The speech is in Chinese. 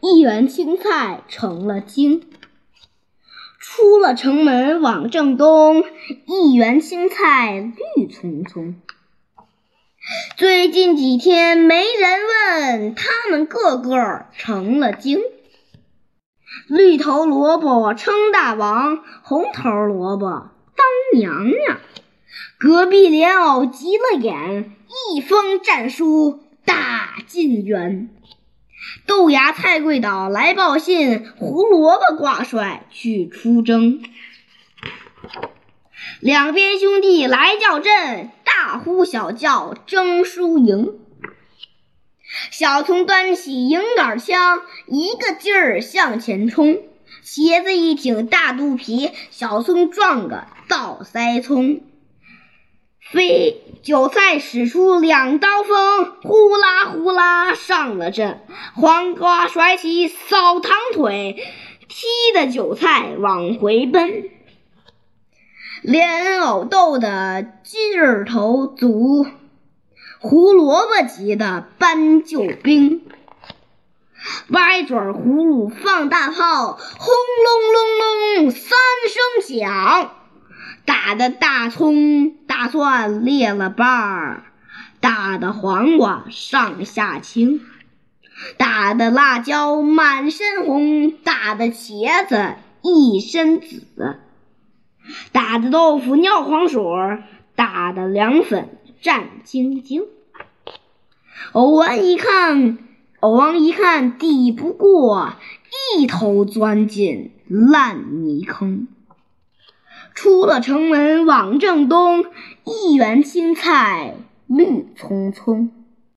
一园青菜成了精。出了城门往正东，一园青菜绿葱葱。最近几天没人问，他们个个成了精。绿头萝卜称大王，红头萝卜当娘娘。隔壁莲藕急了眼，一封战书打进园。豆芽菜桂岛来报信，胡萝卜挂帅去出征。两边兄弟来叫阵，大呼小叫争输赢。小葱端起银杆枪，一个劲儿向前冲。茄子一挺大肚皮，小葱撞个倒栽葱。飞韭菜使出两刀锋，呼啦呼啦上了阵。黄瓜甩起扫堂腿，踢得韭菜往回奔。莲藕斗的劲儿头足，胡萝卜急的搬救兵。歪嘴葫芦放大炮，轰隆隆隆三声响，打得大葱大蒜裂了瓣儿，打的黄瓜上下青，打的辣椒满身红，打的茄子一身紫。打的豆腐尿黄水，打的凉粉战兢兢。偶王一看，偶王一看抵不过，一头钻进烂泥坑。出了城门往正东，一园青菜绿葱葱。